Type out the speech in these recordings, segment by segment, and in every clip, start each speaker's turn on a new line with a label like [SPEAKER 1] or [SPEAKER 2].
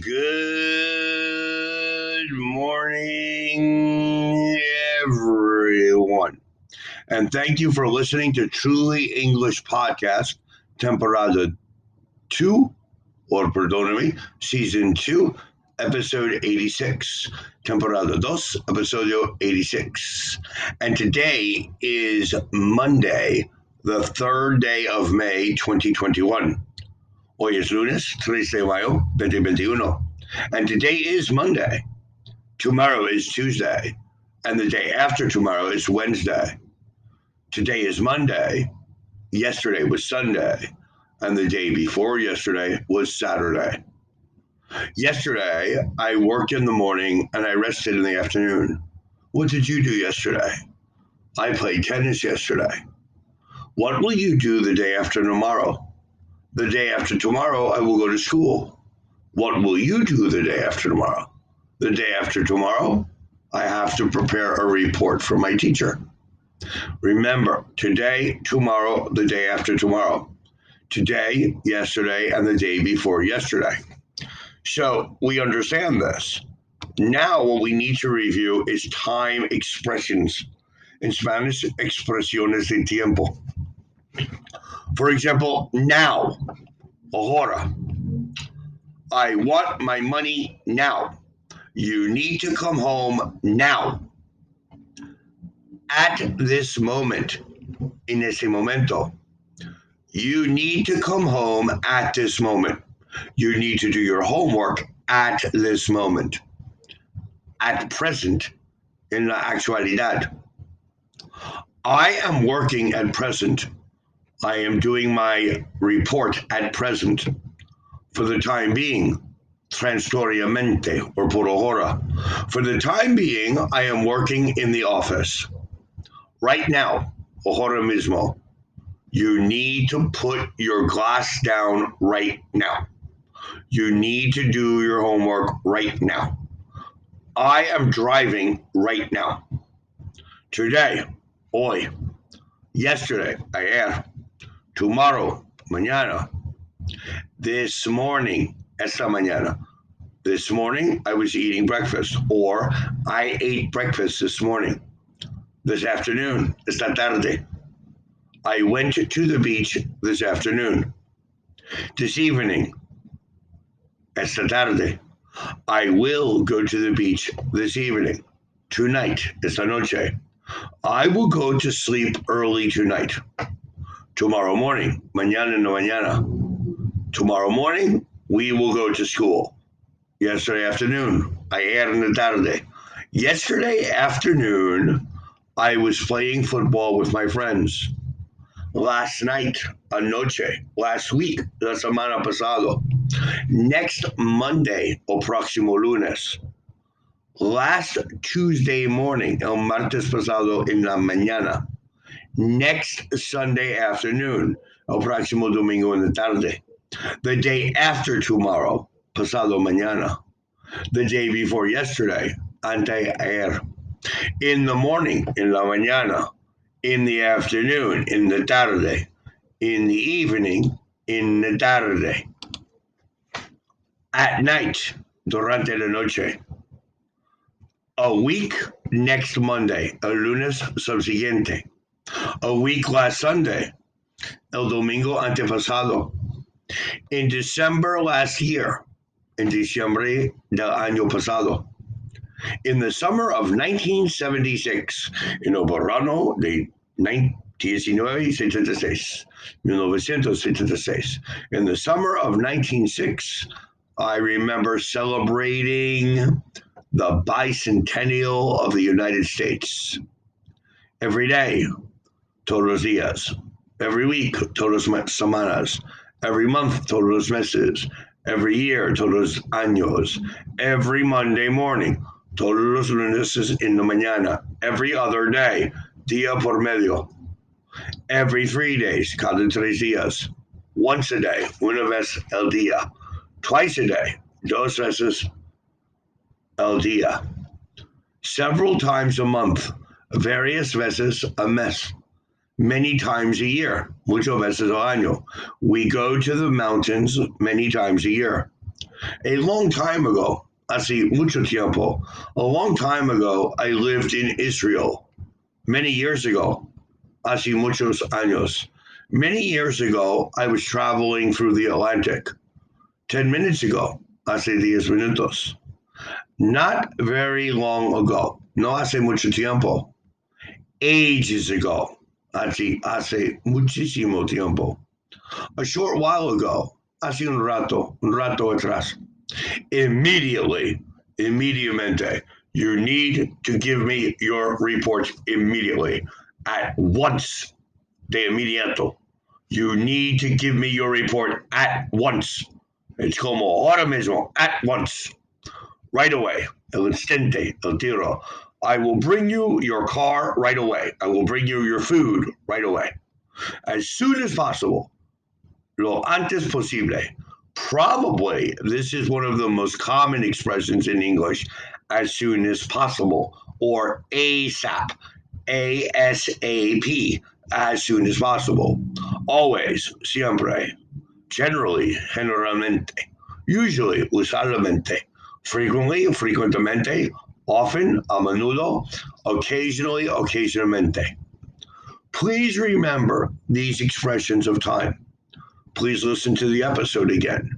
[SPEAKER 1] Good morning, everyone. And thank you for listening to Truly English Podcast, Temporada 2, or perdóname, Season 2, Episode 86. Temporada 2, Episodio 86. And today is Monday, the third day of May 2021. Hoy es lunes, 3 de mayo, 2021. And today is Monday. Tomorrow is Tuesday. And the day after tomorrow is Wednesday. Today is Monday. Yesterday was Sunday. And the day before yesterday was Saturday. Yesterday, I worked in the morning and I rested in the afternoon. What did you do yesterday? I played tennis yesterday. What will you do the day after tomorrow? The day after tomorrow, I will go to school. What will you do the day after tomorrow? The day after tomorrow, I have to prepare a report for my teacher. Remember, today, tomorrow, the day after tomorrow. Today, yesterday, and the day before yesterday. So we understand this. Now, what we need to review is time expressions. In Spanish, expresiones de tiempo. For example, now, ahora. I want my money now. You need to come home now. At this moment, in ese momento. You need to come home at this moment. You need to do your homework at this moment. At present, in la actualidad. I am working at present. I am doing my report at present for the time being, transitoriamente or por ahora. For the time being, I am working in the office. Right now, ahora mismo, you need to put your glass down right now. You need to do your homework right now. I am driving right now. Today, hoy, yesterday, ayer, tomorrow, mañana, this morning, esta mañana. This morning, I was eating breakfast, or I ate breakfast this morning. This afternoon, esta tarde. I went to the beach this afternoon. This evening, esta tarde. I will go to the beach this evening, tonight, esta noche. I will go to sleep early tonight. Tomorrow morning, mañana no mañana. Tomorrow morning, we will go to school. Yesterday afternoon, ayer en la tarde. Yesterday afternoon, I was playing football with my friends. Last night, anoche, last week, la semana pasado. Next Monday, o próximo lunes. Last Tuesday morning, el martes pasado en la mañana. Mm-hmm. Next Sunday afternoon, el próximo domingo en la tarde. The day after tomorrow, pasado mañana. The day before yesterday, anteayer. In the morning, en la mañana. In the afternoon, in the tarde. In the evening, in the tarde. At night, durante la noche. A week next Monday, el lunes subsiguiente. A week last Sunday, el domingo antepasado. In December last year, in Diciembre del año pasado. In the summer of 1976, in el de 1976, 1976. In the summer of 1906, I remember celebrating the bicentennial of the United States. Every day, todos los días. Every week, todos las semanas. Every month, todos los meses. Every year, todos los años. Every Monday morning, todos los lunes en la mañana. Every other day, día por medio. Every three days, cada tres días. Once a day, una vez el día. Twice a day, dos veces el día. Several times a month, various veces a mes. Many times a year, muchas veces al año. We go to the mountains many times a year. A long time ago, hace mucho tiempo, a long time ago, I lived in Israel. Many years ago, hace muchos años. Many years ago, I was traveling through the Atlantic. 10 minutes ago, hace diez minutos. Not very long ago, no hace mucho tiempo. Ages ago, hace, hace muchísimo tiempo. A short while ago, hace un rato, un rato atrás. Immediately, immediatamente. You need to give me your report immediately, at once, de inmediato. You need to give me your report at once. It's como ahora mismo, at once, right away. El instante, el tiro. I will bring you your car right away. I will bring you your food right away. As soon as possible. Lo antes posible. Probably this is one of the most common expressions in English as soon as possible or ASAP, ASAP, as soon as possible. Always, siempre, generally, generalmente, usually, usualmente, frequently, frecuentemente, often, a menudo, occasionally, occasionalmente. Please remember these expressions of time. Please listen to the episode again.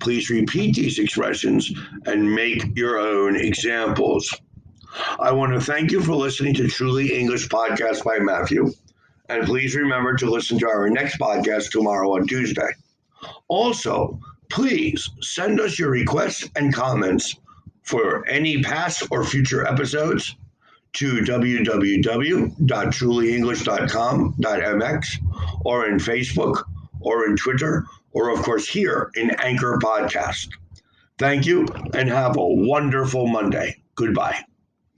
[SPEAKER 1] Please repeat these expressions and make your own examples. I want to thank you for listening to Truly English Podcast by Matthew. And please remember to listen to our next podcast tomorrow on Tuesday. Also, please send us your requests and comments for any past or future episodes to www.trulyenglish.com.mx or in Facebook or in Twitter or, of course, here in Anchor Podcast. Thank you and have a wonderful Monday. Goodbye.